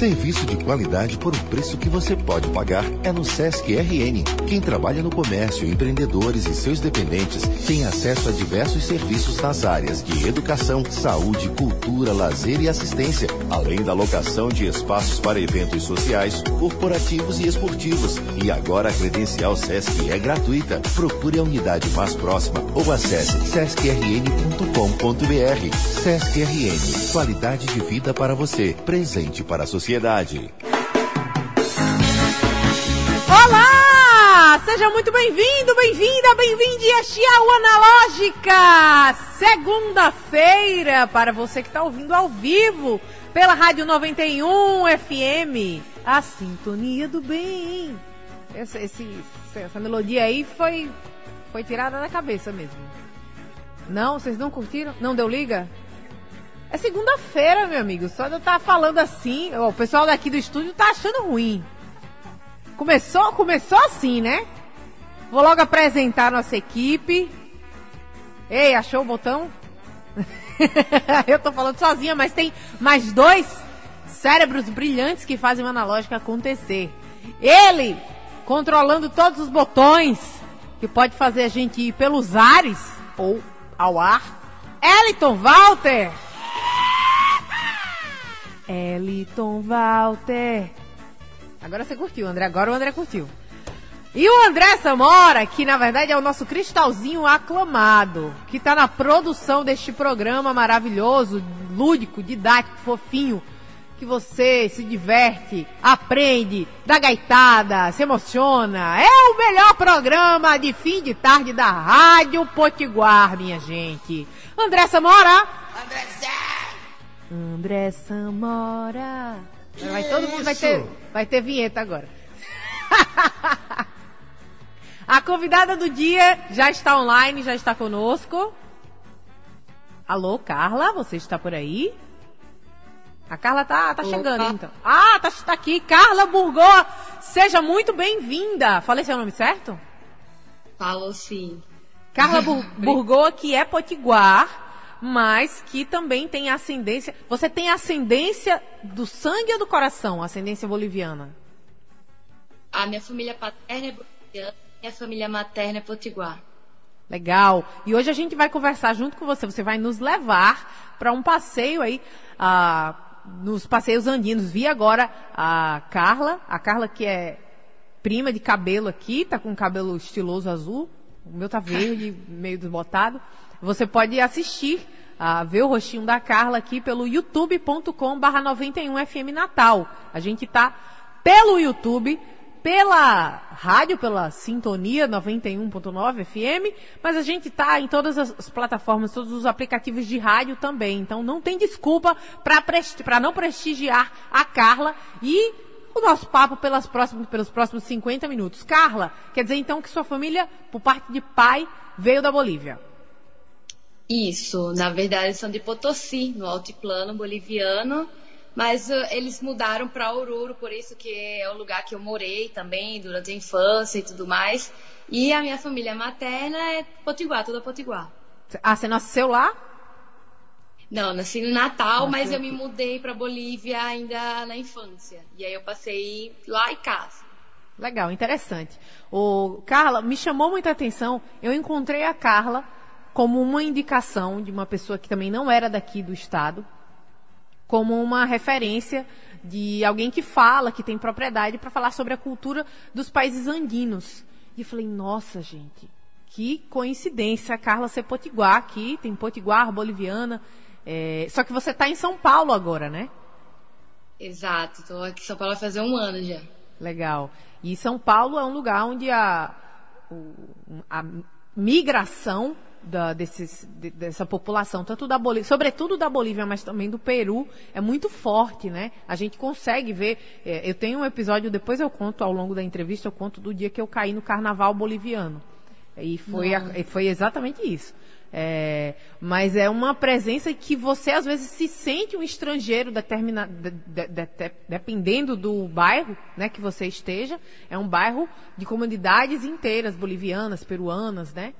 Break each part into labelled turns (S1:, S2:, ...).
S1: Serviço de qualidade por um preço que você pode pagar é no Sesc RN. Quem trabalha no comércio, empreendedores e seus dependentes tem acesso a diversos serviços nas áreas de educação, saúde, cultura, lazer e assistência, além da locação de espaços para eventos sociais, corporativos e esportivos. E agora a credencial Sesc é gratuita. Procure a unidade mais próxima ou acesse sescrn.com.br. Sesc RN, qualidade de vida para você, presente para a sociedade sociedade.
S2: Olá! Seja muito bem-vindo, bem-vinda, bem-vinde a Chiau Analógica! Segunda-feira, para você que está ouvindo ao vivo pela Rádio 91 FM, a Sintonia do Bem. Essa, esse, essa melodia aí foi, foi tirada da cabeça mesmo. Não? Vocês não curtiram? Não deu liga? É segunda-feira, meu amigo. Só eu tá falando assim, o pessoal daqui do estúdio tá achando ruim. Começou, começou assim, né? Vou logo apresentar nossa equipe. Ei, achou o botão? eu tô falando sozinha, mas tem mais dois cérebros brilhantes que fazem uma analógica acontecer. Ele, controlando todos os botões, que pode fazer a gente ir pelos ares ou ao ar. Eliton Walter! Eliton Walter. Agora você curtiu, André. Agora o André curtiu. E o André Samora, que na verdade é o nosso cristalzinho aclamado, que está na produção deste programa maravilhoso, lúdico, didático, fofinho, que você se diverte, aprende, dá gaitada, se emociona. É o melhor programa de fim de tarde da Rádio Potiguar, minha gente. André Samora. André André Samora. Vai, todo mundo vai ter, vai ter vinheta agora. A convidada do dia já está online, já está conosco. Alô, Carla, você está por aí? A Carla tá, tá chegando, então. Ah, tá, tá aqui. Carla Burgô, seja muito bem-vinda. Falei seu nome certo?
S3: Falou sim.
S2: Carla Bur Burgô, que é potiguar mas que também tem ascendência. Você tem ascendência do sangue ou do coração, ascendência boliviana?
S3: A minha família paterna é boliviana, minha família materna é potiguar.
S2: Legal. E hoje a gente vai conversar junto com você. Você vai nos levar para um passeio aí, ah, nos passeios andinos. Vi agora a Carla, a Carla que é prima de cabelo aqui, tá com cabelo estiloso azul. O meu tá verde, meio desbotado. Você pode assistir, uh, ver o rostinho da Carla aqui pelo youtube.com barra 91FM Natal. A gente tá pelo YouTube, pela rádio, pela sintonia 91.9 FM, mas a gente tá em todas as plataformas, todos os aplicativos de rádio também. Então não tem desculpa para não prestigiar a Carla e o nosso papo pelas pelos próximos 50 minutos. Carla, quer dizer então que sua família, por parte de pai, veio da Bolívia?
S3: Isso, na verdade são de Potosí, no altiplano boliviano, mas uh, eles mudaram para Oruro, por isso que é o lugar que eu morei também durante a infância e tudo mais. E a minha família materna é Potiguar, toda Potiguar.
S2: Ah, você nasceu lá?
S3: Não, nasci no Natal, nasci mas eu me mudei para Bolívia ainda na infância. E aí eu passei lá em casa.
S2: Legal, interessante. O Carla, me chamou muita atenção. Eu encontrei a Carla como uma indicação de uma pessoa que também não era daqui do estado, como uma referência de alguém que fala, que tem propriedade para falar sobre a cultura dos países andinos. E eu falei, nossa, gente, que coincidência, a Carla ser potiguar aqui, tem potiguar boliviana. É... Só que você está em São Paulo agora, né?
S3: Exato, estou aqui em São Paulo vai fazer um ano já.
S2: Legal. E São Paulo é um lugar onde a, a migração da, desses, de, dessa população, tanto da Bolívia, sobretudo da Bolívia, mas também do Peru, é muito forte, né? A gente consegue ver. É, eu tenho um episódio, depois eu conto ao longo da entrevista, eu conto do dia que eu caí no carnaval boliviano. E foi, a, foi exatamente isso. É, mas é uma presença que você às vezes se sente um estrangeiro determina, de, de, de, dependendo do bairro né, que você esteja. É um bairro de comunidades inteiras, bolivianas, peruanas, né?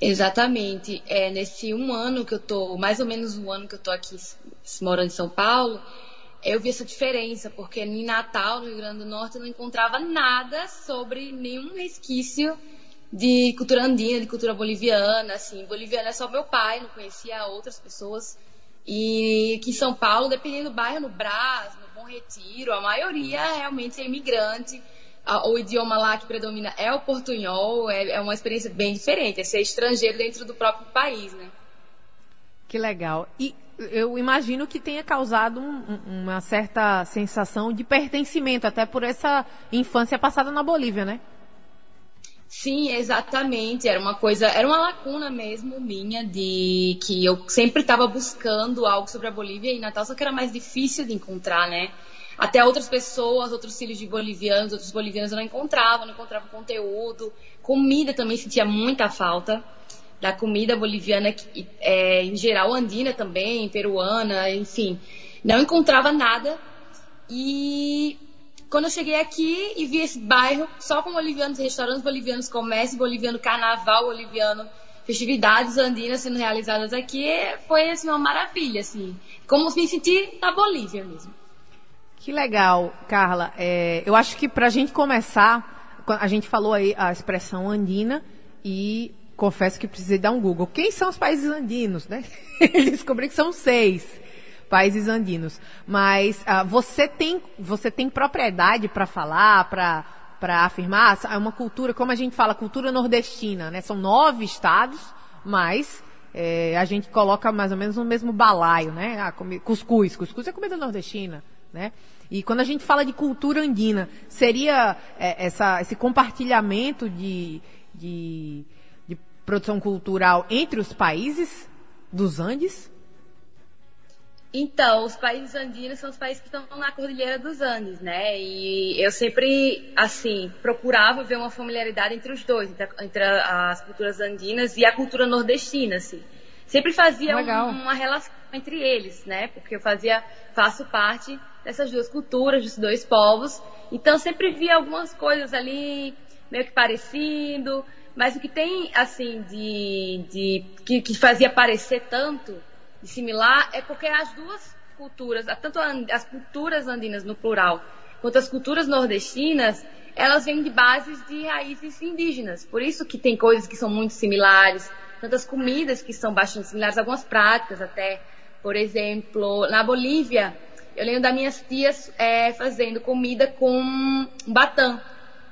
S3: Exatamente. É, nesse um ano que eu tô, mais ou menos um ano que eu tô aqui morando em São Paulo, eu vi essa diferença, porque em Natal, no Rio Grande do Norte, eu não encontrava nada sobre nenhum resquício de cultura andina, de cultura boliviana, assim. Boliviana é só meu pai, não conhecia outras pessoas. E aqui em São Paulo, dependendo do bairro, no Brás, no Bom Retiro, a maioria realmente é imigrante. O idioma lá que predomina é o portunhol, é, é uma experiência bem diferente, é ser estrangeiro dentro do próprio país, né?
S2: Que legal. E eu imagino que tenha causado um, uma certa sensação de pertencimento, até por essa infância passada na Bolívia, né?
S3: Sim, exatamente. Era uma coisa, era uma lacuna mesmo minha de que eu sempre estava buscando algo sobre a Bolívia e Natal, só que era mais difícil de encontrar, né? Até outras pessoas, outros filhos de bolivianos, outros bolivianos eu não encontrava, não encontrava conteúdo. Comida também sentia muita falta da comida boliviana, é, em geral andina também, peruana, enfim. Não encontrava nada. E quando eu cheguei aqui e vi esse bairro só com bolivianos, restaurantes bolivianos, comércio boliviano, carnaval boliviano, festividades andinas sendo realizadas aqui, foi assim, uma maravilha, assim. Como me sentir na Bolívia mesmo.
S2: Que legal, Carla. É, eu acho que para a gente começar, a gente falou aí a expressão andina e confesso que precisei dar um Google. Quem são os países andinos, né? Descobri que são seis países andinos. Mas uh, você tem você tem propriedade para falar, para para afirmar, é uma cultura, como a gente fala, cultura nordestina, né? São nove estados, mas é, a gente coloca mais ou menos no mesmo balaio, né? Ah, cuscuz, cuscuz é comida nordestina, né? E quando a gente fala de cultura andina, seria é, essa, esse compartilhamento de, de produção cultural entre os países dos Andes?
S3: Então, os países andinos são os países que estão na Cordilheira dos Andes, né? E eu sempre, assim, procurava ver uma familiaridade entre os dois, entre, entre as culturas andinas e a cultura nordestina, assim. Sempre fazia um, uma relação entre eles, né? Porque eu fazia, faço parte dessas duas culturas, dos dois povos. Então, sempre via algumas coisas ali meio que parecido, mas o que tem, assim, de. de que, que fazia parecer tanto, de similar, é porque as duas culturas, tanto as culturas andinas no plural, quanto as culturas nordestinas, elas vêm de bases de raízes indígenas. Por isso que tem coisas que são muito similares, tantas comidas que são bastante similares, algumas práticas até. Por exemplo, na Bolívia, eu lembro das minhas tias é, fazendo comida com batã,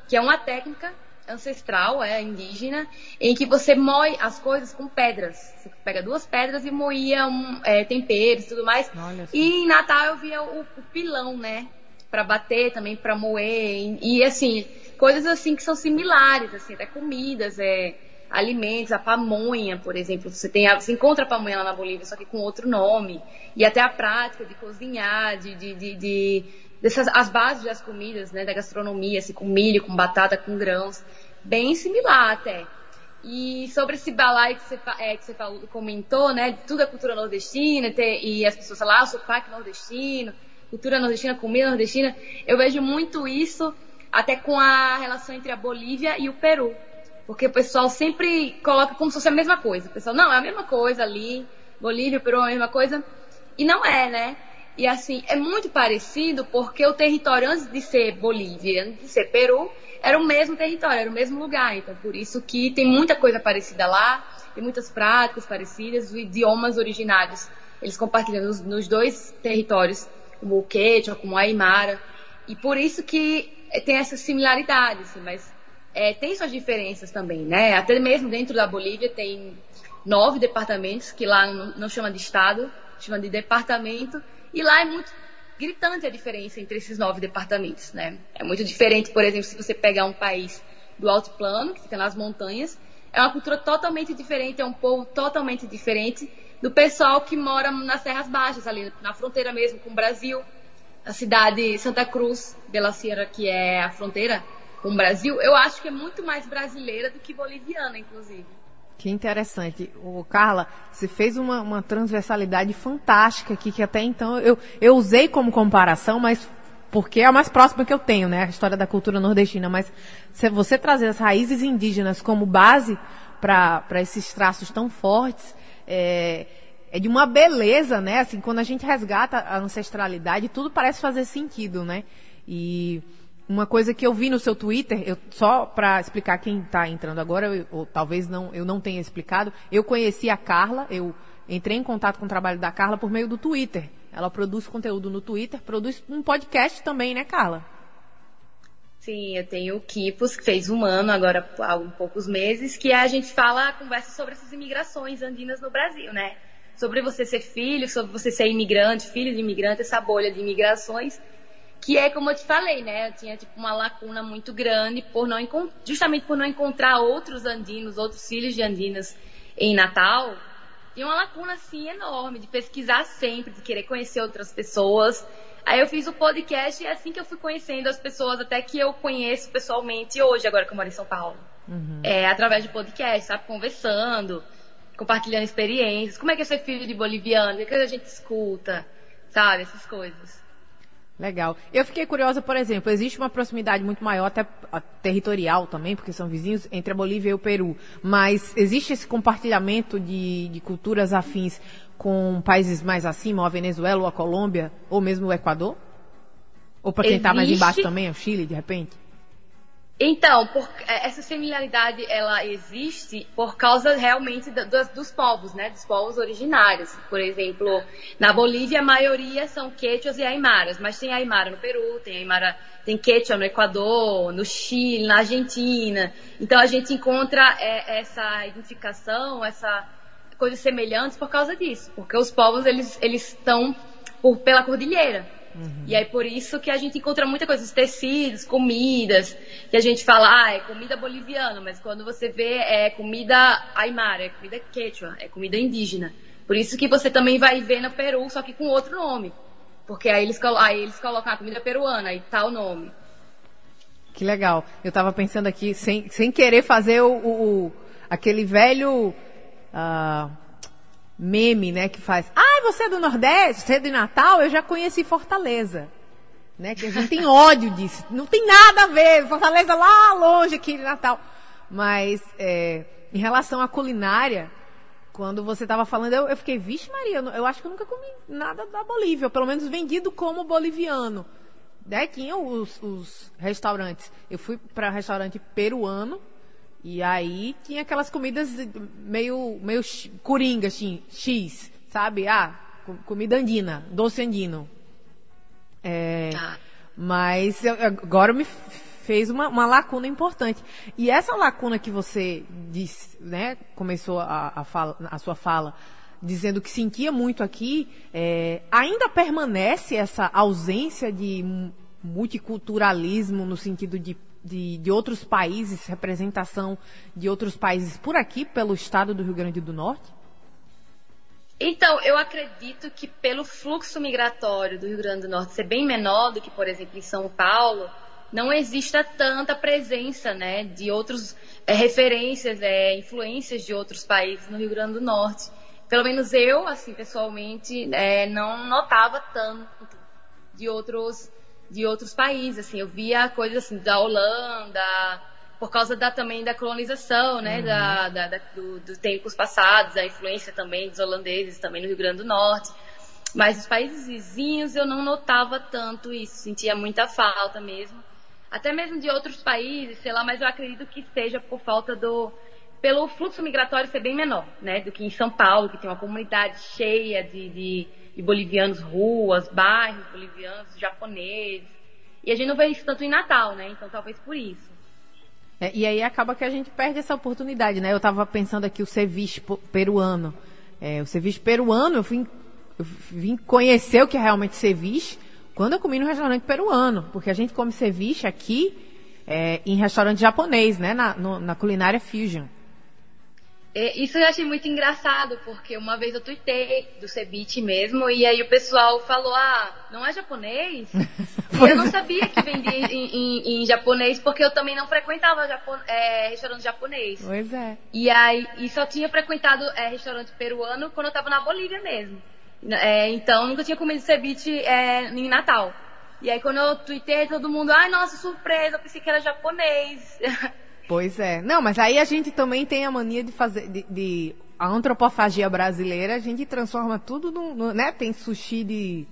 S3: que é uma técnica ancestral, é indígena, em que você moe as coisas com pedras. Você pega duas pedras e moía um, é, temperos e tudo mais. E em Natal eu via o, o pilão, né? Para bater também, para moer. E, e, assim, coisas assim que são similares, assim, até comidas, é, alimentos, a pamonha, por exemplo. Você, tem você encontra a pamonha lá na Bolívia, só que com outro nome. E até a prática de cozinhar, de, de, de, de dessas, as bases das comidas, né, da gastronomia, assim, com milho, com batata, com grãos, bem similar até. E sobre esse balaio que você, é, que você falou, comentou, né, tudo a cultura nordestina, ter, e as pessoas falam, ah, o sotaque nordestino, cultura nordestina, comida nordestina, eu vejo muito isso até com a relação entre a Bolívia e o Peru. Porque o pessoal sempre coloca como se fosse a mesma coisa. O pessoal, não, é a mesma coisa ali, Bolívia, Peru é a mesma coisa. E não é, né? E assim, é muito parecido porque o território antes de ser Bolívia, antes de ser Peru, era o mesmo território, era o mesmo lugar. Então, por isso que tem muita coisa parecida lá, tem muitas práticas parecidas, os idiomas originários, eles compartilham nos, nos dois territórios, como o Quechua, como o Aymara. E por isso que tem essas similaridades, assim, mas é, tem suas diferenças também, né? Até mesmo dentro da Bolívia tem nove departamentos, que lá não, chama de estado, chama de departamento, e lá é muito gritante a diferença entre esses nove departamentos, né? É muito diferente, por exemplo, se você pegar um país do altiplano, que fica nas montanhas, é uma cultura totalmente diferente, é um povo totalmente diferente do pessoal que mora nas Serras Baixas, ali na fronteira mesmo com o Brasil. A cidade Santa Cruz de la Sierra, que é a fronteira com o Brasil, eu acho que é muito mais brasileira do que boliviana, inclusive.
S2: Que interessante. O Carla, você fez uma, uma transversalidade fantástica aqui, que até então eu, eu usei como comparação, mas porque é a mais próxima que eu tenho, né? A história da cultura nordestina. Mas se você trazer as raízes indígenas como base para esses traços tão fortes, é, é de uma beleza, né? Assim, quando a gente resgata a ancestralidade, tudo parece fazer sentido, né? E uma coisa que eu vi no seu Twitter, eu, só para explicar quem está entrando agora, eu, ou talvez não, eu não tenha explicado, eu conheci a Carla, eu entrei em contato com o trabalho da Carla por meio do Twitter. Ela produz conteúdo no Twitter, produz um podcast também, né, Carla?
S3: Sim, eu tenho o Kipos, que fez um ano, agora há um poucos meses, que a gente fala, conversa sobre essas imigrações andinas no Brasil, né? Sobre você ser filho, sobre você ser imigrante, filho de imigrante, essa bolha de imigrações que é como eu te falei, né? Eu tinha tipo uma lacuna muito grande por não justamente por não encontrar outros andinos, outros filhos de andinas em Natal. Tinha uma lacuna assim enorme de pesquisar sempre, de querer conhecer outras pessoas. Aí eu fiz o podcast e é assim que eu fui conhecendo as pessoas, até que eu conheço pessoalmente hoje, agora que eu moro em São Paulo. Uhum. É, através de podcast, sabe? Conversando, compartilhando experiências. Como é que é ser filho de boliviano? O que, é que a gente escuta? Sabe? Essas coisas.
S2: Legal. Eu fiquei curiosa, por exemplo, existe uma proximidade muito maior, até territorial também, porque são vizinhos, entre a Bolívia e o Peru. Mas existe esse compartilhamento de, de culturas afins com países mais acima, ou a Venezuela, ou a Colômbia, ou mesmo o Equador? Ou para quem está mais embaixo também, o Chile, de repente?
S3: Então, por, é, essa similaridade ela existe por causa realmente do, dos, dos, povos, né? Dos povos originários. Por exemplo, na Bolívia a maioria são quechuas e aimaras, mas tem aimara no Peru, tem aimara, tem quechua no Equador, no Chile, na Argentina. Então a gente encontra é, essa identificação, essa coisas semelhantes por causa disso, porque os povos eles eles estão por, pela cordilheira. Uhum. E aí por isso que a gente encontra muita coisa, os tecidos, comidas, que a gente fala, ah, é comida boliviana, mas quando você vê é comida aymara, é comida quechua, é comida indígena. Por isso que você também vai ver no Peru, só que com outro nome. Porque aí eles, aí eles colocam a comida peruana e tal nome.
S2: Que legal. Eu estava pensando aqui, sem, sem querer fazer o, o aquele velho. Uh meme, né, que faz, ah, você é do Nordeste, você é de Natal, eu já conheci Fortaleza. Né, que a gente tem ódio disso. Não tem nada a ver. Fortaleza lá longe aqui de Natal. Mas é, em relação à culinária, quando você estava falando, eu, eu, fiquei, vixe Maria, eu, eu, acho que eu nunca comi nada da Bolívia, pelo menos vendido como boliviano. Daí tinha os, os restaurantes. Eu fui para restaurante peruano, e aí tinha aquelas comidas meio, meio coringa, assim, X, sabe? Ah, comida andina, doce andino. É, ah. Mas agora me fez uma, uma, lacuna importante. E essa lacuna que você disse, né, começou a, a, fala, a sua fala, dizendo que sentia muito aqui, é, ainda permanece essa ausência de multiculturalismo no sentido de de, de outros países, representação de outros países por aqui, pelo estado do Rio Grande do Norte?
S3: Então, eu acredito que pelo fluxo migratório do Rio Grande do Norte ser bem menor do que, por exemplo, em São Paulo, não exista tanta presença né, de outros é, referências, é, influências de outros países no Rio Grande do Norte. Pelo menos eu, assim, pessoalmente, é, não notava tanto de outros de outros países, assim, eu via coisas assim da Holanda, por causa da, também da colonização, né, uhum. da, da, da do, dos tempos passados, a influência também dos holandeses também no Rio Grande do Norte. Mas os países vizinhos eu não notava tanto isso, sentia muita falta mesmo. Até mesmo de outros países, sei lá, mas eu acredito que seja por falta do pelo fluxo migratório ser bem menor, né, do que em São Paulo, que tem uma comunidade cheia de, de de bolivianos, ruas, bairros bolivianos, japoneses. E a gente não vê isso tanto em Natal, né? Então talvez por isso.
S2: É, e aí acaba que a gente perde essa oportunidade, né? Eu estava pensando aqui o ceviche peruano. É, o ceviche peruano, eu, fui, eu vim conhecer o que é realmente ceviche quando eu comi no restaurante peruano. Porque a gente come ceviche aqui é, em restaurante japonês, né? Na, no, na culinária fusion.
S3: Isso eu achei muito engraçado, porque uma vez eu tuitei do ceviche mesmo, e aí o pessoal falou, ah, não é japonês? eu não sabia que vendia em, em, em, japonês, porque eu também não frequentava Japon é, restaurante japonês.
S2: Pois é.
S3: E aí, e só tinha frequentado é, restaurante peruano quando eu tava na Bolívia mesmo. É, então, nunca tinha comido ceviche é, em Natal. E aí, quando eu tuitei, todo mundo, ai, nossa, surpresa, eu pensei que era japonês.
S2: Pois é. Não, mas aí a gente também tem a mania de fazer, de, de a antropofagia brasileira, a gente transforma tudo no, no, né? Tem sushi de,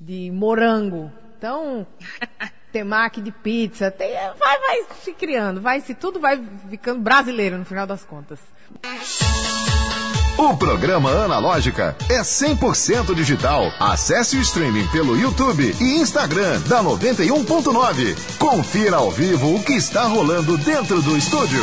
S2: de morango. Então, temaki de pizza, tem, vai, vai se criando, vai se tudo vai ficando brasileiro no final das contas.
S4: O programa Analógica é 100% digital. Acesse o streaming pelo YouTube e Instagram da 91.9. Confira ao vivo o que está rolando dentro do estúdio.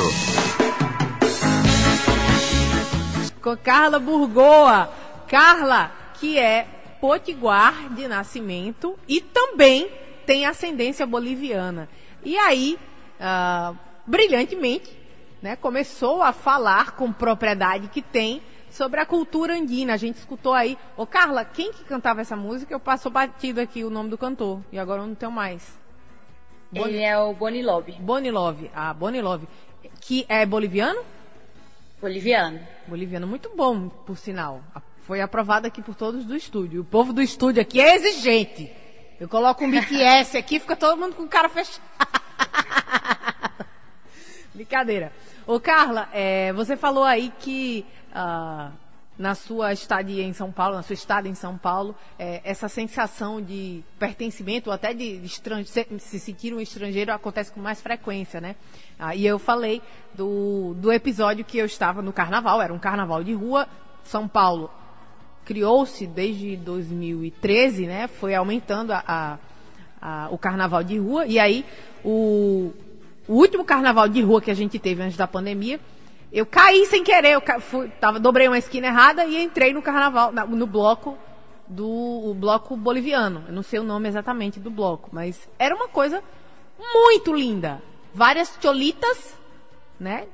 S2: Com Carla Burgoa. Carla, que é potiguar de nascimento e também tem ascendência boliviana. E aí, uh, brilhantemente, né, começou a falar com propriedade que tem sobre a cultura andina. A gente escutou aí. Ô, Carla, quem que cantava essa música? Eu passo batido aqui o nome do cantor. E agora eu não tenho mais.
S3: Boni... Ele é o Boni Love.
S2: Boni Love. Ah, Boni Love. Que é boliviano?
S3: Boliviano.
S2: Boliviano. Muito bom, por sinal. Foi aprovado aqui por todos do estúdio. O povo do estúdio aqui é exigente. Eu coloco um BTS aqui, fica todo mundo com o cara fechado. Brincadeira. Ô, Carla, é, você falou aí que ah, na sua estadia em São Paulo, na sua estada em São Paulo, é, essa sensação de pertencimento, ou até de se sentir um estrangeiro, acontece com mais frequência, né? Ah, e eu falei do, do episódio que eu estava no carnaval, era um carnaval de rua, São Paulo criou-se desde 2013, né? Foi aumentando a, a, a, o carnaval de rua, e aí o, o último carnaval de rua que a gente teve antes da pandemia, eu caí sem querer, eu fui, tava, dobrei uma esquina errada e entrei no carnaval, no bloco do bloco boliviano. Eu não sei o nome exatamente do bloco, mas era uma coisa muito linda. Várias cholitas, né?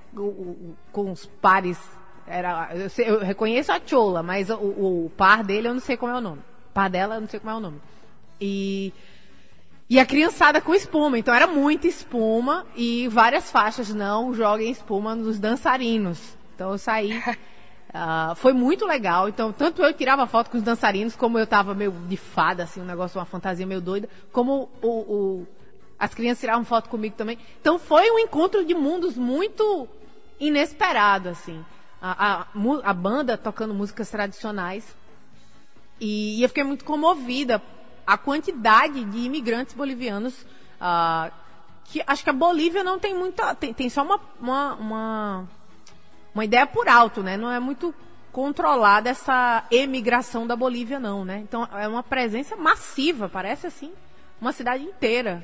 S2: Com os pares. Era, eu, sei, eu reconheço a chola, mas o, o, par dele eu não sei como é o nome. O par dela eu não sei como é o nome. E e a criançada com espuma, então era muita espuma e várias faixas, não joguem espuma nos dançarinos. Então eu saí. Uh, foi muito legal. Então, tanto eu tirava foto com os dançarinos, como eu tava meio de fada, assim, um negócio, uma fantasia meio doida, como o, o, as crianças tiravam foto comigo também. Então foi um encontro de mundos muito inesperado, assim. A, a, a banda tocando músicas tradicionais. E, e eu fiquei muito comovida a quantidade de imigrantes bolivianos uh, que acho que a Bolívia não tem muita tem, tem só uma, uma, uma, uma ideia por alto, né? Não é muito controlada essa emigração da Bolívia não, né? Então é uma presença massiva, parece assim uma cidade inteira.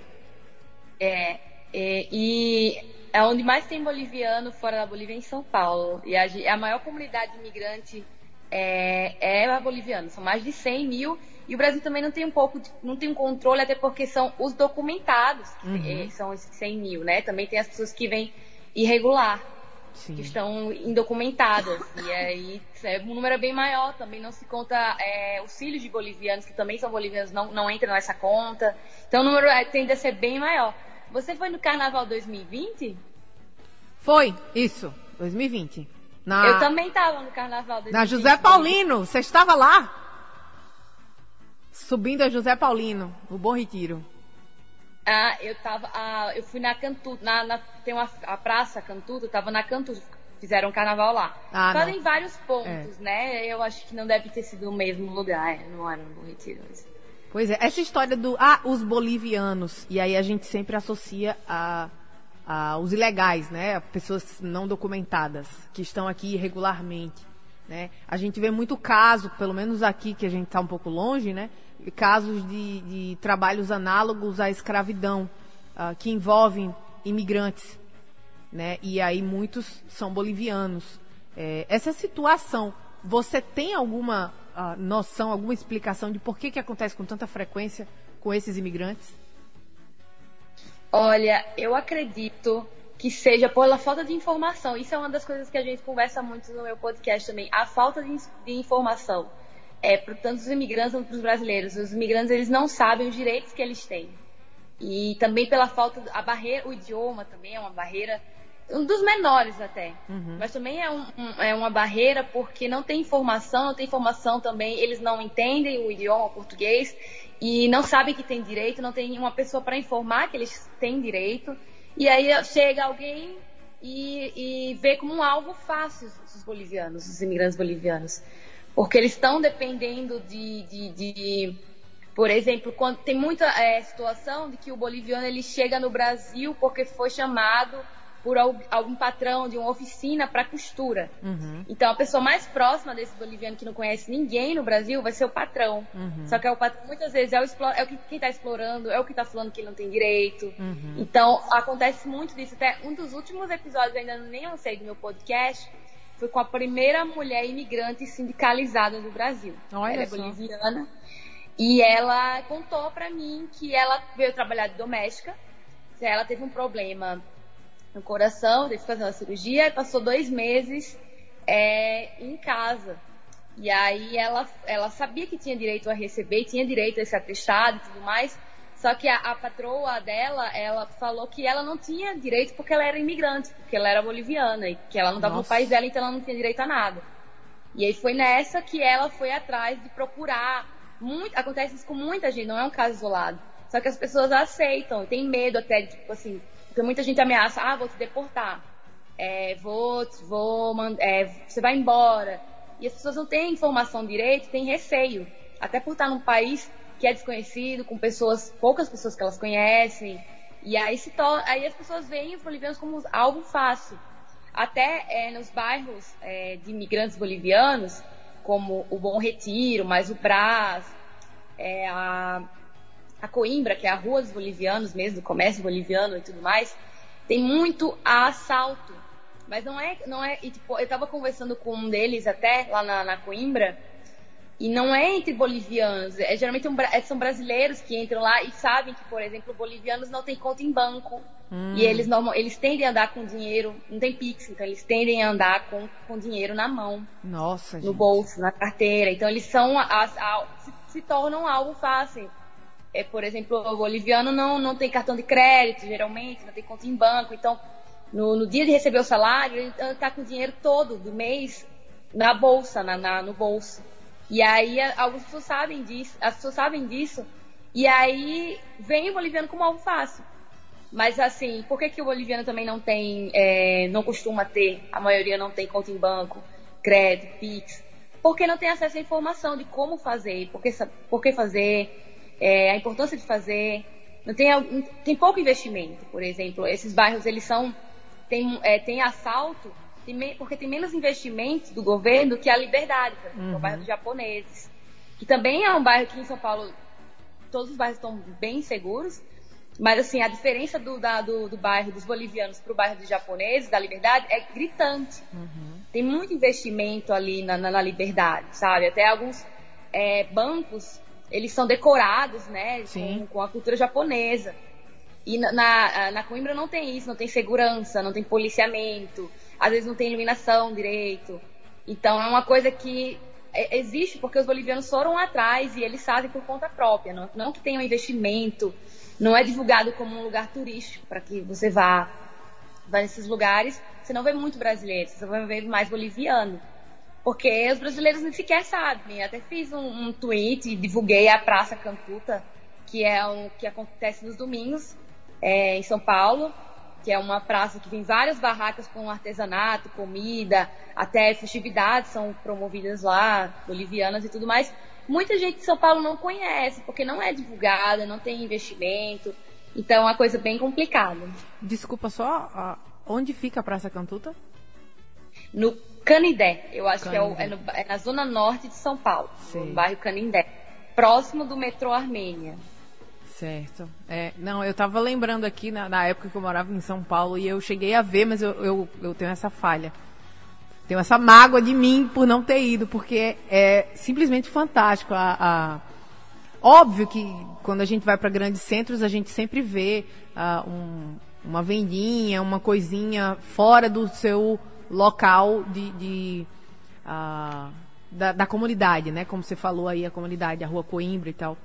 S3: É, é e é onde mais tem boliviano fora da Bolívia é em São Paulo. E a, a maior comunidade imigrante é, é a boliviana. São mais de 100 mil e o Brasil também não tem um pouco, de, não tem um controle, até porque são os documentados, uhum. que são esses 100 mil, né? Também tem as pessoas que vêm irregular, Sim. que estão indocumentadas. e aí é, o número é bem maior, também não se conta é, os filhos de bolivianos, que também são bolivianos, não, não entram nessa conta. Então o número é, tende a ser bem maior. Você foi no Carnaval 2020?
S2: Foi, isso, 2020.
S3: Na... Eu também estava no Carnaval 2020.
S2: Na José Paulino, você estava lá? Subindo a José Paulino, o Bom Retiro.
S3: Ah, eu tava. Ah, eu fui na Cantuto, na, na, tem uma a praça Cantuto, eu tava na Cantuto, fizeram um carnaval lá. Ah, Fazem vários pontos, é. né? Eu acho que não deve ter sido no mesmo lugar, é, não era no Bom Retiro. Mas...
S2: Pois é, essa história do ah, os bolivianos, e aí a gente sempre associa a, a os ilegais, né? Pessoas não documentadas, que estão aqui irregularmente. Né? A gente vê muito caso, pelo menos aqui que a gente está um pouco longe, né? Casos de, de trabalhos análogos à escravidão, uh, que envolvem imigrantes. Né? E aí muitos são bolivianos. É, essa situação, você tem alguma uh, noção, alguma explicação de por que, que acontece com tanta frequência com esses imigrantes?
S3: Olha, eu acredito que seja pela falta de informação. Isso é uma das coisas que a gente conversa muito no meu podcast também. A falta de, de informação. É, para tanto os imigrantes quanto para os brasileiros. Os imigrantes eles não sabem os direitos que eles têm. E também pela falta, a barreira, o idioma também é uma barreira, um dos menores até. Uhum. Mas também é, um, um, é uma barreira porque não tem informação, não tem informação também, eles não entendem o idioma português e não sabem que tem direito, não tem uma pessoa para informar que eles têm direito. E aí chega alguém e, e vê como um alvo fácil os bolivianos, os imigrantes bolivianos. Porque eles estão dependendo de, de, de, por exemplo, quando tem muita é, situação de que o boliviano ele chega no Brasil porque foi chamado por algum patrão de uma oficina para costura. Uhum. Então, a pessoa mais próxima desse boliviano que não conhece ninguém no Brasil vai ser o patrão. Uhum. Só que é o patrão, muitas vezes é, o, é o que, quem está explorando, é o que está falando que ele não tem direito. Uhum. Então, acontece muito disso. Até um dos últimos episódios, ainda nem lancei do meu podcast, foi com a primeira mulher imigrante sindicalizada do Brasil. Olha ela é boliviana. E ela contou para mim que ela veio trabalhar de doméstica. Ela teve um problema no coração, teve que fazer uma cirurgia e passou dois meses é, em casa. E aí ela, ela sabia que tinha direito a receber, tinha direito a esse atestado e tudo mais. Só que a, a, patroa dela, ela falou que ela não tinha direito porque ela era imigrante, porque ela era boliviana e que ela não estava no país dela, então ela não tinha direito a nada. E aí foi nessa que ela foi atrás de procurar. Muito, acontece isso com muita gente, não é um caso isolado. Só que as pessoas aceitam, tem medo até de, tipo assim, porque muita gente ameaça, ah, vou te deportar, é, vou, vou, é, você vai embora. E as pessoas não têm informação direito, têm receio. Até por estar num país que é desconhecido, com pessoas, poucas pessoas que elas conhecem. E aí, se aí as pessoas veem os bolivianos como algo fácil. Até é, nos bairros é, de imigrantes bolivianos, como o Bom Retiro, mais o Brás, é, a a Coimbra, que é a rua dos bolivianos mesmo, do comércio boliviano e tudo mais, tem muito assalto. Mas não é, não é, e, tipo, eu tava conversando com um deles até lá na, na Coimbra, e não é entre bolivianos, é geralmente um, é, são brasileiros que entram lá e sabem que, por exemplo, bolivianos não têm conta em banco. Hum. E eles, normal, eles tendem a andar com dinheiro, não tem Pix, então eles tendem a andar com, com dinheiro na mão.
S2: Nossa,
S3: No
S2: gente.
S3: bolso, na carteira. Então eles são, a, a, se, se tornam algo fácil é, por exemplo, o boliviano não, não tem cartão de crédito, geralmente, não tem conta em banco. Então, no, no dia de receber o salário, ele está com o dinheiro todo do mês na bolsa, na, na, no bolso. E aí, algumas pessoas sabem disso, as pessoas sabem disso, e aí vem o boliviano como algo fácil. Mas assim, por que, que o boliviano também não tem, é, não costuma ter, a maioria não tem conta em banco, crédito, Pix? Porque não tem acesso à informação de como fazer, por que, por que fazer, é, a importância de fazer. Não tem, tem pouco investimento, por exemplo. Esses bairros, eles são. Tem, é, tem assalto, tem porque tem menos investimento do governo que a Liberdade, por exemplo, uhum. o bairro dos japoneses. Que também é um bairro que em São Paulo todos os bairros estão bem seguros. Mas assim, a diferença do, da, do, do bairro dos bolivianos para o bairro dos japoneses, da Liberdade, é gritante. Uhum. Tem muito investimento ali na, na, na Liberdade, sabe? Até alguns é, bancos eles são decorados, né, com, com, a cultura japonesa. E na, na, na Coimbra não tem isso, não tem segurança, não tem policiamento, às vezes não tem iluminação direito. Então é uma coisa que é, existe porque os bolivianos foram atrás e eles fazem por conta própria, não, não que tenha um investimento, não é divulgado como um lugar turístico para que você vá, vá nesses lugares. Você não vê muito brasileiro, você vai ver mais boliviano. Porque os brasileiros nem sequer sabem. Até fiz um, um tweet e divulguei a Praça Cantuta, que é o que acontece nos domingos é, em São Paulo, que é uma praça que tem várias barracas com artesanato, comida, até festividades são promovidas lá, bolivianas e tudo mais. Muita gente de São Paulo não conhece, porque não é divulgada, não tem investimento. Então é uma coisa bem complicada.
S2: Desculpa só, onde fica a Praça Cantuta?
S3: No Canindé, eu acho Canindé. que é, o, é, no, é, na zona norte de São Paulo, Sim. no bairro Canindé, próximo do metrô Armênia.
S2: Certo. É, não, eu estava lembrando aqui na, na, época que eu morava em São Paulo e eu cheguei a ver, mas eu, eu, eu tenho essa falha. Tenho essa mágoa de mim por não ter ido, porque é, simplesmente fantástico. A, a... Óbvio que quando a gente vai para grandes centros, a gente sempre vê uh, um, uma vendinha, uma coisinha fora do seu local de, de uh, da, da, comunidade, né? Como você falou aí, a comunidade, a Rua Coimbra e tal.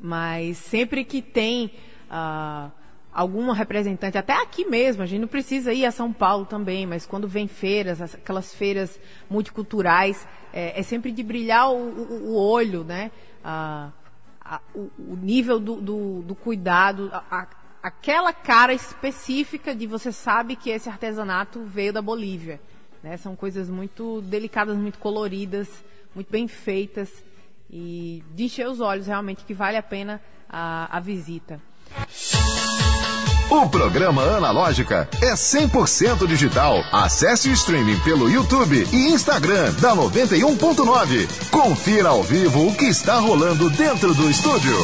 S2: Mas sempre que tem uh, alguma representante, até aqui mesmo, a gente não precisa ir a São Paulo também, mas quando vem feiras, aquelas feiras multiculturais, é, é sempre de brilhar o, o, o olho, né? O, o, nível do, do, do cuidado, a, aquela cara específica de você sabe que esse artesanato veio da Bolívia. Né? São coisas muito delicadas, muito coloridas, muito bem feitas e de encher os olhos realmente que vale a pena a, a visita.
S4: O programa Analógica é 100% digital. Acesse o streaming pelo YouTube e Instagram da 91.9. Confira ao vivo o que está rolando dentro do estúdio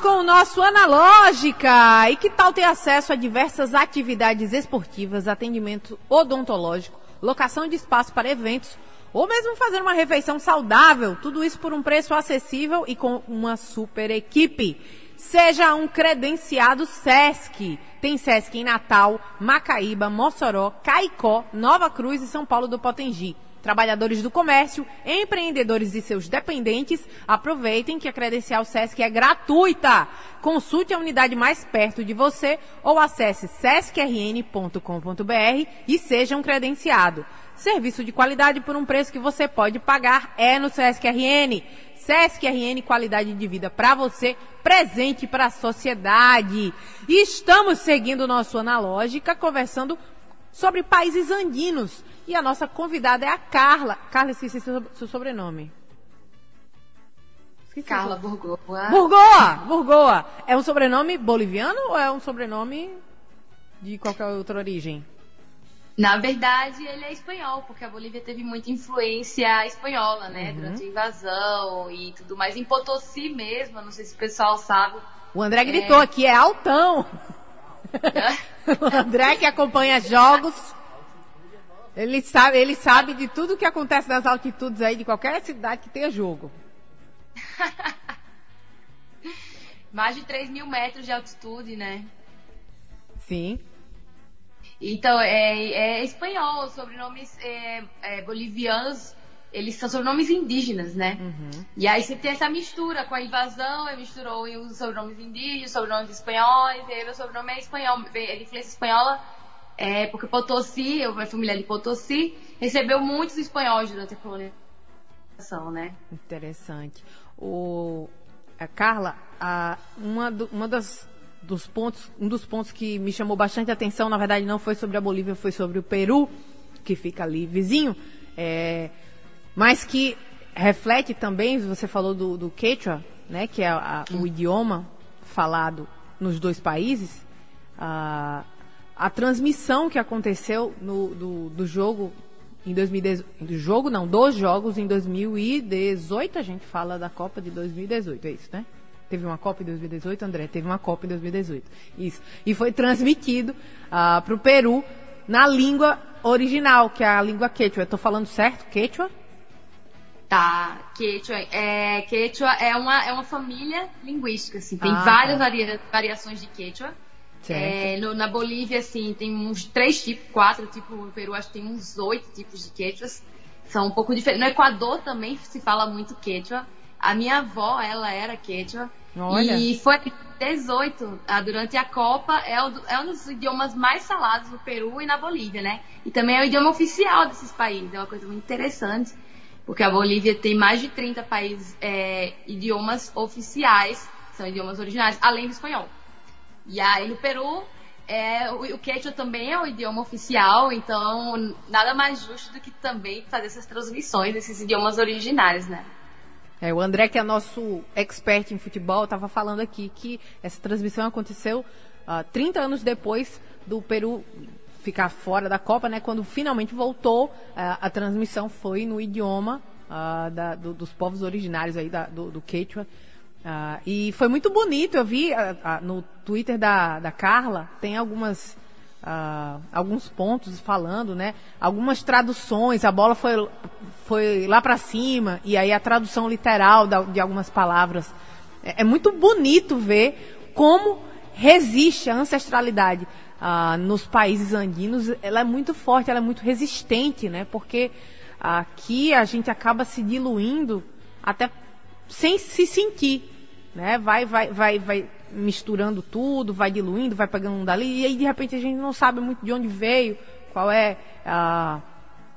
S2: com o nosso Analógica. E que tal ter acesso a diversas atividades esportivas, atendimento odontológico, locação de espaço para eventos, ou mesmo fazer uma refeição saudável, tudo isso por um preço acessível e com uma super equipe. Seja um credenciado SESC. Tem SESC em Natal, Macaíba, Mossoró, Caicó, Nova Cruz e São Paulo do Potengi. Trabalhadores do comércio, empreendedores e seus dependentes, aproveitem que a credencial SESC é gratuita. Consulte a unidade mais perto de você ou acesse sescrn.com.br e seja um credenciado. Serviço de qualidade por um preço que você pode pagar é no Sesc RN. Sesc RN, qualidade de vida para você, presente para a sociedade. Estamos seguindo nosso Analógica, conversando sobre países andinos. E a nossa convidada é a Carla. Carla, esqueci seu, seu sobrenome.
S3: Esqueci Carla seu... Burgoa.
S2: Burgoa! Burgoa! É um sobrenome boliviano ou é um sobrenome de qualquer outra origem?
S3: Na verdade, ele é espanhol, porque a Bolívia teve muita influência espanhola, né? Uhum. Durante a invasão e tudo mais. Em Potosí mesmo, não sei se o pessoal sabe.
S2: O André gritou é... aqui, é altão. o André que acompanha jogos. Ele sabe, ele sabe de tudo que acontece nas altitudes aí de qualquer cidade que tenha jogo.
S3: Mais de 3 mil metros de altitude, né?
S2: Sim.
S3: Então, é, é espanhol, sobrenomes é, é, bolivianos, eles são sobrenomes indígenas, né? Uhum. E aí você tem essa mistura com a invasão, ele misturou os sobrenomes indígenas, sobrenomes espanhóis, e aí meu sobrenome é espanhol, a influência espanhola é, porque Potosí, eu, minha família de Potosí, recebeu muitos espanhóis durante a colonização, né?
S2: Interessante. O, a Carla, a, uma, do, uma das dos pontos, um dos pontos que me chamou bastante atenção, na verdade, não foi sobre a Bolívia, foi sobre o Peru, que fica ali vizinho, é, mas que reflete também, você falou do, do Quechua, né, que é a, o idioma falado nos dois países, a, a transmissão que aconteceu no, do, do jogo em 2018, do jogo não, dos jogos em 2018, a gente fala da Copa de 2018, é isso, né? Teve uma Copa em 2018, André? Teve uma Copa em 2018. Isso. E foi transmitido uh, ah, para o Peru na língua original, que é a língua quechua. Estou falando certo? Quechua?
S3: Tá, Quechua é, Quechua é uma, é uma família linguística, assim. Tem ah, várias tá. varia, variações de Quechua. É, no, na Bolívia, assim, tem uns três tipos, quatro tipos. No Peru, acho que tem uns oito tipos de quechuas. São um pouco diferentes. No Equador também se fala muito quechua. A minha avó, ela era quechua. Olha. E foi 18, ah, durante a Copa, é, o, é um dos idiomas mais falados no Peru e na Bolívia, né? E também é o idioma oficial desses países. É uma coisa muito interessante, porque a Bolívia tem mais de 30 países, é, idiomas oficiais, são idiomas originais, além do espanhol. E aí no Peru, é, o, o quechua também é o idioma oficial, então nada mais justo do que também fazer essas transmissões desses idiomas originários, né?
S2: É, o André, que é nosso expert em futebol, estava falando aqui que essa transmissão aconteceu uh, ah, 30 anos depois do Peru ficar fora da Copa, né? Quando finalmente voltou, uh, a transmissão foi no idioma uh, da, do, dos povos originários aí da, do, do Quechua. Ah, e foi muito bonito, eu vi ah, no Twitter da, da Carla, tem algumas, ah, alguns pontos falando, né? Algumas traduções, a bola foi, foi lá para cima, e aí a tradução literal da, de algumas palavras. É, é muito bonito ver como resiste, a ancestralidade ah, nos países andinos, ela é muito forte, ela é muito resistente, né? Porque aqui a gente acaba se diluindo até sem se sentir, né? Vai, vai, vai, vai misturando tudo, vai diluindo, vai pegando um dali, e aí de repente a gente não sabe muito de onde veio, qual é a,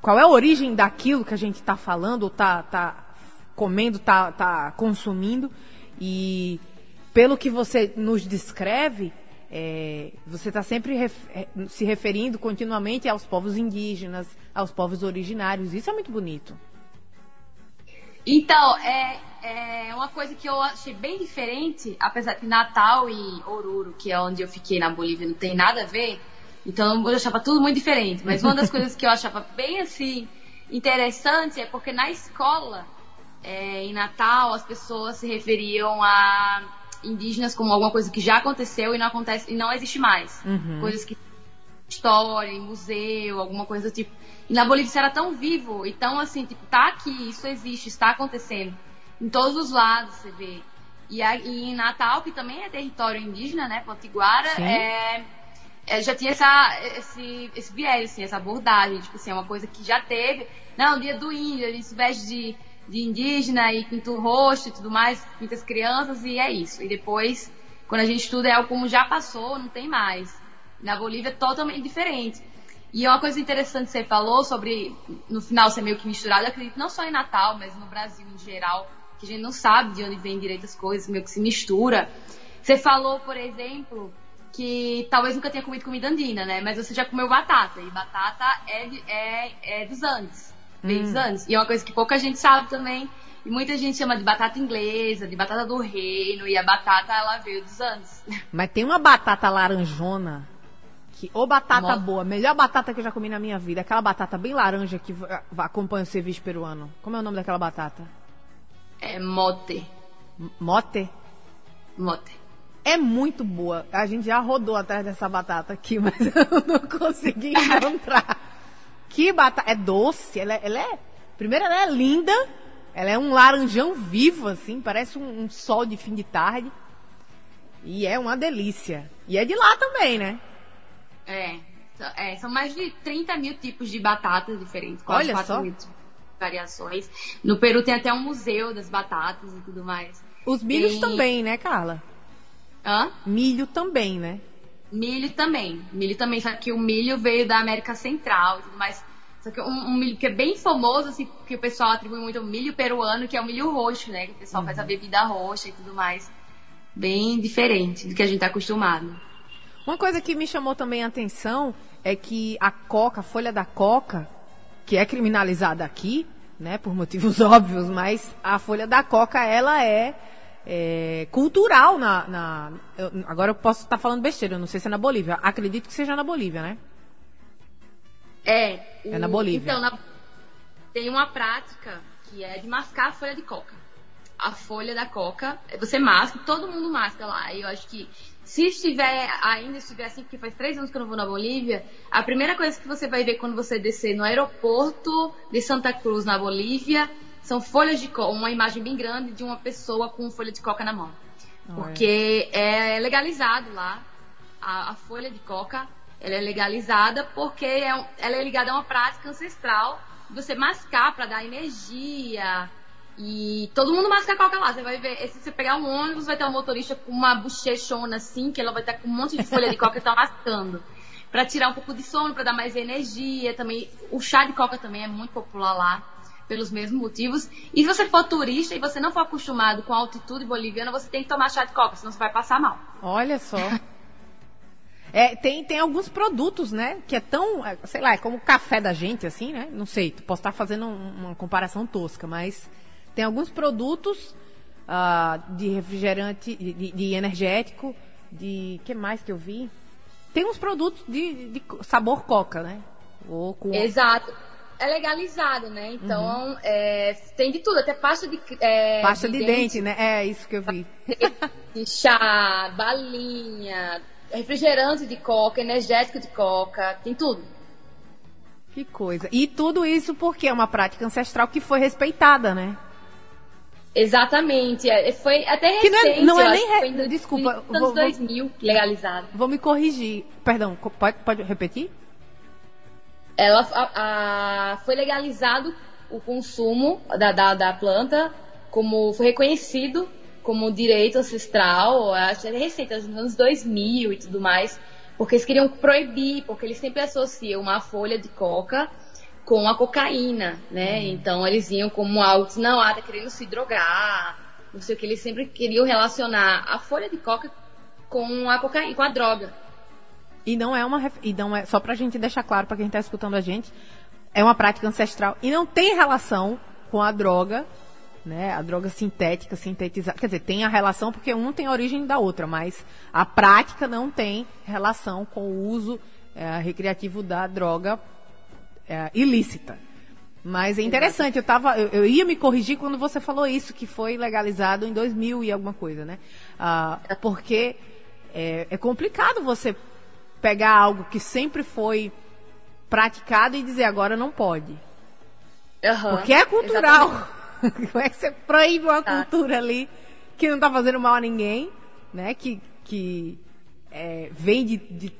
S2: qual é a origem daquilo que a gente está falando, está tá comendo, está tá consumindo, e pelo que você nos descreve, é, você está sempre ref, é, se referindo continuamente aos povos indígenas, aos povos originários. Isso é muito bonito.
S3: Então, é, é uma coisa que eu achei bem diferente, apesar que Natal e Oruro, que é onde eu fiquei na Bolívia, não tem nada a ver. Então eu achava tudo muito diferente. Mas uma das coisas que eu achava bem assim interessante é porque na escola, é, em Natal, as pessoas se referiam a indígenas como alguma coisa que já aconteceu e não acontece e não existe mais. Uhum. Coisas que história, museu, alguma coisa do tipo. E na Bolívia isso era tão vivo, e tão assim, tipo, tá aqui, isso existe, está acontecendo. Em todos os lados você vê. E, e em Natal, que também é território indígena, né, Potiguara, é, é, já tinha essa, esse, esse viés, assim, essa abordagem, tipo assim, é uma coisa que já teve. Não, dia do índio, a gente se veste de de indígena e pinta o rosto e tudo mais, pinta as crianças e é isso. E depois, quando a gente estuda, é algo como já passou, não tem mais. Na Bolívia é totalmente diferente. E uma coisa interessante que você falou sobre, no final ser meio que misturado, eu acredito não só em Natal, mas no Brasil em geral, que a gente não sabe de onde vem direito as coisas, meio que se mistura. Você falou, por exemplo, que talvez nunca tenha comido comida andina, né? Mas você já comeu batata, e batata é, é, é dos Andes hum. anos. E é uma coisa que pouca gente sabe também. E muita gente chama de batata inglesa, de batata do reino, e a batata ela veio dos anos.
S2: Mas tem uma batata laranjona, que, ou batata boa, melhor batata que eu já comi na minha vida, aquela batata bem laranja que acompanha o serviço peruano. Como é o nome daquela batata?
S3: É mote.
S2: Mote?
S3: Mote.
S2: É muito boa. A gente já rodou atrás dessa batata aqui, mas eu não consegui encontrar. Que batata. É doce, ela, é, ela é. Primeiro, ela é linda. Ela é um laranjão vivo, assim, parece um, um, sol de fim de tarde. E é uma delícia. E é de lá também, né?
S3: É. é são mais de 30 mil tipos de batatas diferentes. Quase
S2: Olha 4 só.
S3: mil variações. No Peru tem até um museu das batatas e tudo mais.
S2: Os milhos tem... também, né, Carla?
S3: Hã?
S2: Milho também, né?
S3: Milho também. Milho também, só que o milho veio da América Central e tudo mais. Só que um, um, milho que é bem famoso, assim, que o pessoal atribui muito ao milho peruano, que é o milho roxo, né? Que o pessoal uhum. faz a bebida roxa e tudo mais. Bem diferente do que a gente tá acostumado.
S2: Uma coisa que me chamou também a atenção é que a coca, a folha da coca, que é criminalizada aqui, né, por motivos óbvios, mas a folha da coca, ela é é, cultural na. na eu, agora eu posso estar falando besteira, eu não sei se é na Bolívia. Acredito que seja na Bolívia, né?
S3: É.
S2: O, é na Bolívia.
S3: Então, na, tem uma prática que é de mascar a folha de coca. A folha da coca, você masca, todo mundo masca lá. Eu acho que se estiver, ainda estiver assim, porque faz três anos que eu não vou na Bolívia, a primeira coisa que você vai ver quando você descer no aeroporto de Santa Cruz, na Bolívia, são folhas de coca, uma imagem bem grande de uma pessoa com folha de coca na mão. Porque é legalizado lá a, a, folha de coca, ela é legalizada porque é, ela é ligada a uma prática ancestral de você mascar para dar energia. E todo mundo masca coca lá. Você vai ver, se você pegar um ônibus, vai ter um motorista com uma bochechona assim, que ela vai estar com um monte de folha de coca e tá mascando. para tirar um pouco de sono, para dar mais energia. Também o chá de coca também é muito popular lá pelos mesmos motivos. E se você for turista e você não for acostumado com a altitude boliviana, você tem que tomar chá de coca, senão você vai passar mal.
S2: Olha só. É, tem, tem alguns produtos, né? Que é tão, é, sei lá, é como o café da gente, assim, né? Não sei, posso estar fazendo uma comparação tosca, mas tem alguns produtos uh, de refrigerante, de, de, energético, de. que mais que eu vi? Tem uns produtos de, de sabor coca, né?
S3: Ou com... Exato é legalizado, né? Então, uhum. é, tem de tudo, até pasta de. É,
S2: pasta de, de dente, dente, né? É isso que eu vi.
S3: De chá, balinha, refrigerante de coca, energético de coca, tem tudo.
S2: Que coisa. E tudo isso porque é uma prática ancestral que foi respeitada, né?
S3: Exatamente. É, foi até recente.
S2: Que não é, não é nem.
S3: Re... Foi Desculpa. Nos anos 2000 legalizado.
S2: Vou me corrigir. Perdão, pode, pode repetir?
S3: Ela a, a, foi legalizado o consumo da, da, da, planta, como foi reconhecido como direito ancestral, acho que é recente, nos anos 2000 e tudo mais, porque eles queriam proibir, porque eles sempre associam uma folha de coca com a cocaína, né? Uhum. Então eles iam como algo, não, ah, tá querendo se drogar, não sei o que, eles sempre queriam relacionar a folha de coca com a cocaína, com a droga.
S2: E não é uma e não é só pra gente deixar claro para quem está escutando a gente, é uma prática ancestral e não tem relação com a droga, né? A droga sintética, sintetizada, quer dizer, tem a relação porque um tem a origem da outra, mas a prática não tem relação com o uso é, recreativo da droga é, ilícita. Mas é interessante, eu, tava, eu, eu, ia me corrigir quando você falou isso, que foi legalizado em 2000 e alguma coisa, né? Ah, porque é, é complicado você pegar algo que sempre foi praticado e dizer agora não pode. Uhum, Porque é cultural. Como é que você proíbe uma tá. cultura ali que não está fazendo mal a ninguém, né? Que, que é, vem de, de,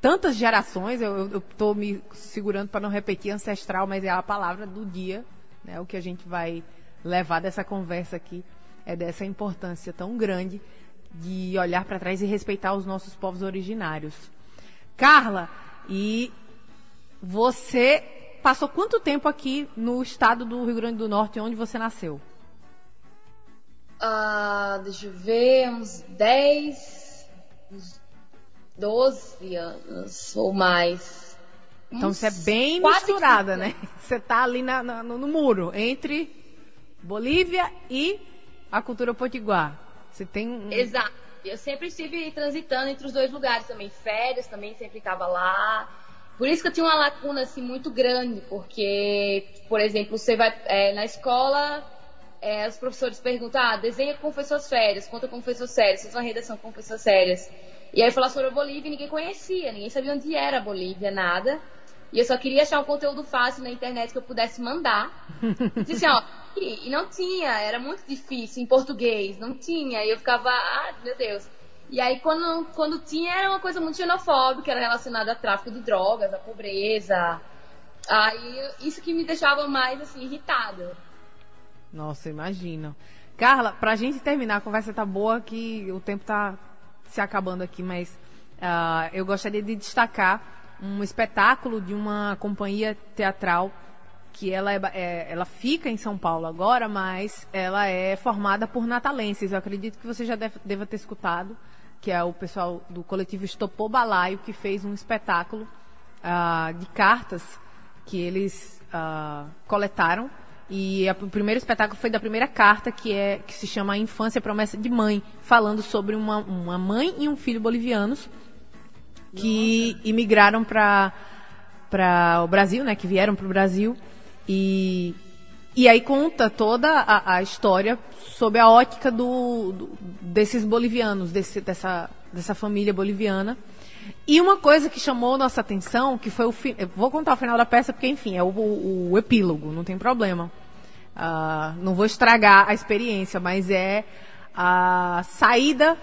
S2: tantas gerações. Eu estou me segurando para não repetir ancestral, mas é a palavra do dia, né? O que a gente vai levar dessa conversa aqui é dessa importância tão grande de olhar para trás e respeitar os nossos povos originários. Carla, e você passou quanto tempo aqui no estado do Rio Grande do Norte, onde você nasceu?
S3: Uh, deixa eu ver, uns 10, uns 12 anos ou mais.
S2: Então você é bem misturada, né? Você tá ali na, na, no, no, muro entre Bolívia e a cultura potiguar. Você tem um...
S3: Exato. Eu sempre estive transitando entre os dois lugares também. Férias também sempre estava lá. Por isso que eu tinha uma lacuna assim muito grande, porque, por exemplo, você vai é, na escola, é, os professores perguntam, ah, desenha como foi suas férias, conta como foi suas férias, fez uma redação como foi suas férias. E aí falar sobre a Bolívia e ninguém conhecia, ninguém sabia onde era a Bolívia, nada. E eu só queria achar um conteúdo fácil na internet que eu pudesse mandar. Disse assim, ó, e, não tinha, era muito difícil em português, não tinha. E eu ficava, ah, meu Deus. E aí, quando, quando tinha, era uma coisa muito xenofóbica, era relacionada a tráfico de drogas, a pobreza. Aí, isso que me deixava mais, assim, irritada.
S2: Nossa, imagino. Carla, pra gente terminar, a conversa tá boa, que o tempo tá se acabando aqui, mas uh, eu gostaria de destacar um espetáculo de uma companhia teatral que ela, é, é, ela fica em São Paulo agora, mas ela é formada por natalenses. Eu acredito que você já deve, deva ter escutado, que é o pessoal do coletivo Estopou Balaio, que fez um espetáculo uh, de cartas que eles uh, coletaram. E a, o primeiro espetáculo foi da primeira carta, que, é, que se chama A Infância Promessa de Mãe, falando sobre uma, uma mãe e um filho bolivianos que Nossa. imigraram para o Brasil, né, que vieram para o Brasil e, e aí conta toda a, a história sob a ótica do, do, desses bolivianos, desse, dessa, dessa família boliviana. E uma coisa que chamou nossa atenção, que foi o fim. Vou contar o final da peça, porque, enfim, é o, o, o epílogo, não tem problema. Uh, não vou estragar a experiência, mas é a saída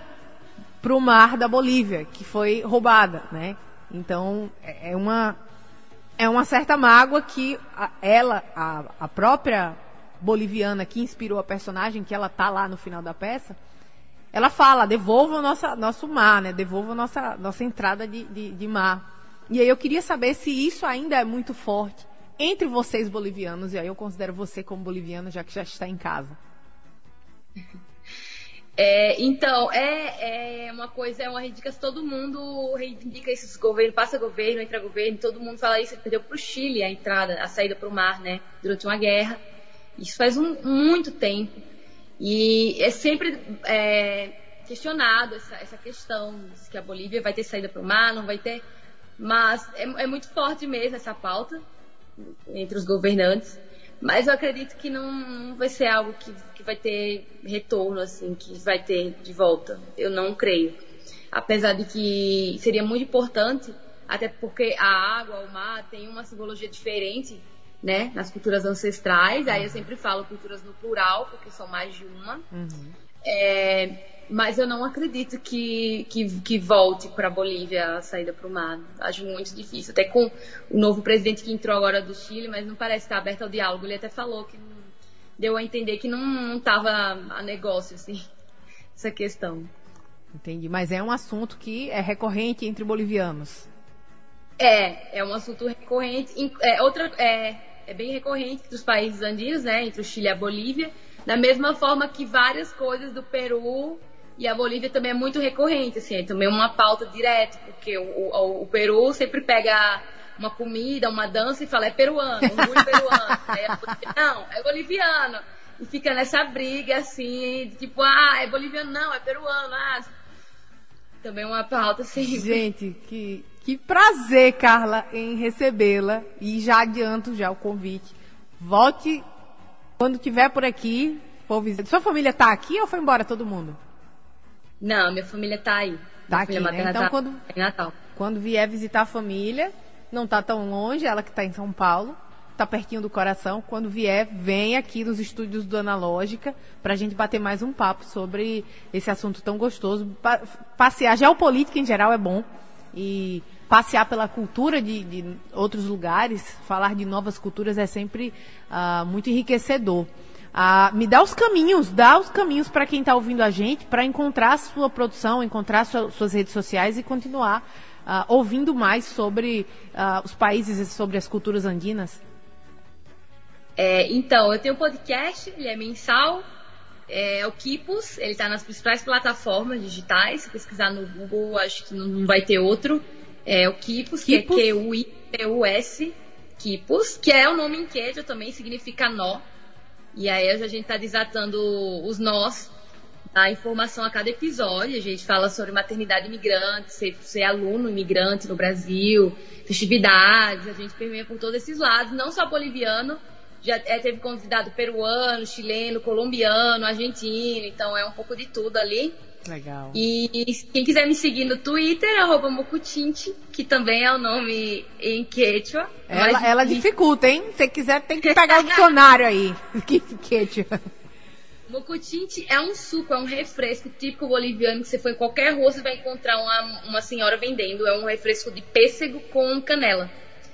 S2: para o mar da Bolívia, que foi roubada, né? Então, é, é uma, é uma certa mágoa que a, ela, a, a própria boliviana que inspirou a personagem, que ela tá lá no final da peça, ela fala, devolva o nossa, nosso mar, né? Devolva a nossa, nossa entrada de, de, de mar. E aí eu queria saber se isso ainda é muito forte entre vocês bolivianos, e aí eu considero você como boliviano, já que já está em casa.
S3: É, então, é, é uma coisa, é uma reivindicação, todo mundo reivindica esses governos, passa governo, entra governo, todo mundo fala isso, perdeu para o Chile a entrada, a saída para o mar, né, durante uma guerra. Isso faz um, muito tempo. E é sempre é, questionado essa, essa questão, se que a Bolívia vai ter saída para o mar, não vai ter. Mas é, é muito forte mesmo essa pauta entre os governantes. Mas eu acredito que não, não vai ser algo que, que vai ter retorno, assim, que vai ter de volta. Eu não creio. Apesar de que seria muito importante, até porque a água, o mar, tem uma simbologia diferente né, nas culturas ancestrais. Aí eu sempre falo culturas no plural, porque são mais de uma. Uhum. É, mas eu não acredito que, que, que volte para a Bolívia a saída para o mar. Acho muito difícil. Até com o novo presidente que entrou agora do Chile, mas não parece estar aberto ao diálogo. Ele até falou que deu a entender que não estava a negócio, assim, essa questão.
S2: Entendi. Mas é um assunto que é recorrente entre bolivianos.
S3: É, é um assunto recorrente. É, outra, é, é bem recorrente dos países andinos, né? Entre o Chile e a Bolívia. Da mesma forma que várias coisas do Peru e a Bolívia também é muito recorrente, assim, é também uma pauta direta, porque o, o, o, Peru sempre pega uma comida, uma dança e fala, é peruano, orgulho peruano. Aí não, é boliviano. E fica nessa briga, assim, de tipo, ah, é boliviano, não, é peruano, ah. Também é uma pauta, assim.
S2: Gente, que, que prazer, Carla, em recebê-la. E já adianto já o convite. Volte quando tiver por aqui, for visitar. Sua família está aqui ou foi embora todo mundo?
S3: Não, minha família tá aí.
S2: Tá aqui, né? Então, tá quando, Natal. quando vier visitar a família, não tá tão longe, ela que tá em São Paulo, tá pertinho do coração. Quando vier, vem aqui nos estúdios do Analógica pra gente bater mais um papo sobre esse assunto tão gostoso. Pa passear, geopolítica em geral é bom. E passear pela cultura de, de outros lugares, falar de novas culturas é sempre uh, muito enriquecedor. Ah, me dá os caminhos, dá os caminhos para quem está ouvindo a gente, para encontrar sua produção, encontrar sua, suas redes sociais e continuar ah, ouvindo mais sobre os países e sobre as culturas andinas.
S3: É, então, eu tenho um podcast, ele é mensal, é o Kipos, ele está nas principais plataformas digitais. Se pesquisar no Google, acho que não vai ter outro. É o Kipos, que é Q-U-I-P-U-S, Kipos, que é o nome em queijo também, significa nó. E aí a gente está desatando os nós da informação a cada episódio. A gente fala sobre maternidade imigrante, ser, ser aluno imigrante no Brasil, festividades, a gente permeia por todos esses lados, não só boliviano, já é, teve convidado peruano, chileno, colombiano, argentino, então é um pouco de tudo ali.
S2: Legal.
S3: E quem quiser me seguir no Twitter, arroba que também é o nome em quechua.
S2: Ela, ela dificulta, hein? Se quiser, tem que pegar o dicionário aí. quechua.
S3: Mocutinti é um suco, é um refresco típico boliviano que você for em qualquer rua, você vai encontrar uma, uma senhora vendendo. É um refresco de pêssego com canela.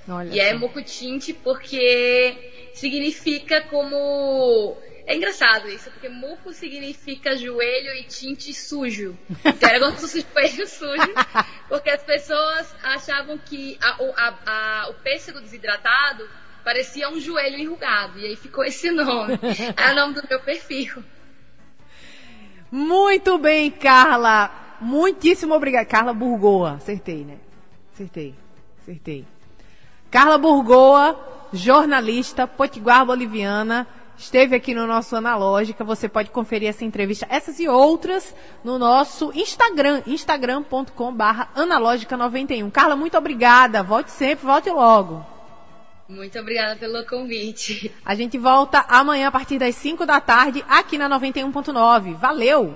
S3: Olha e é mocutinti porque significa como é engraçado isso, porque muco significa joelho e tinte sujo. Então era como se fosse joelho sujo, porque as pessoas achavam que a, a, a, o pêssego desidratado parecia um joelho enrugado. E aí ficou esse nome. É o nome do meu perfil.
S2: Muito bem, Carla. Muitíssimo obrigada. Carla Burgoa. Acertei, né? Acertei. Acertei. Carla Burgoa, jornalista, potiguar boliviana esteve aqui no nosso Analógica. Você pode conferir essa entrevista, essas e outras, no nosso Instagram, instagram.com analógica91. Carla, muito obrigada. Volte sempre, volte logo.
S3: Muito obrigada pelo convite.
S2: A gente volta amanhã a partir das 5 da tarde aqui na 91.9. Valeu!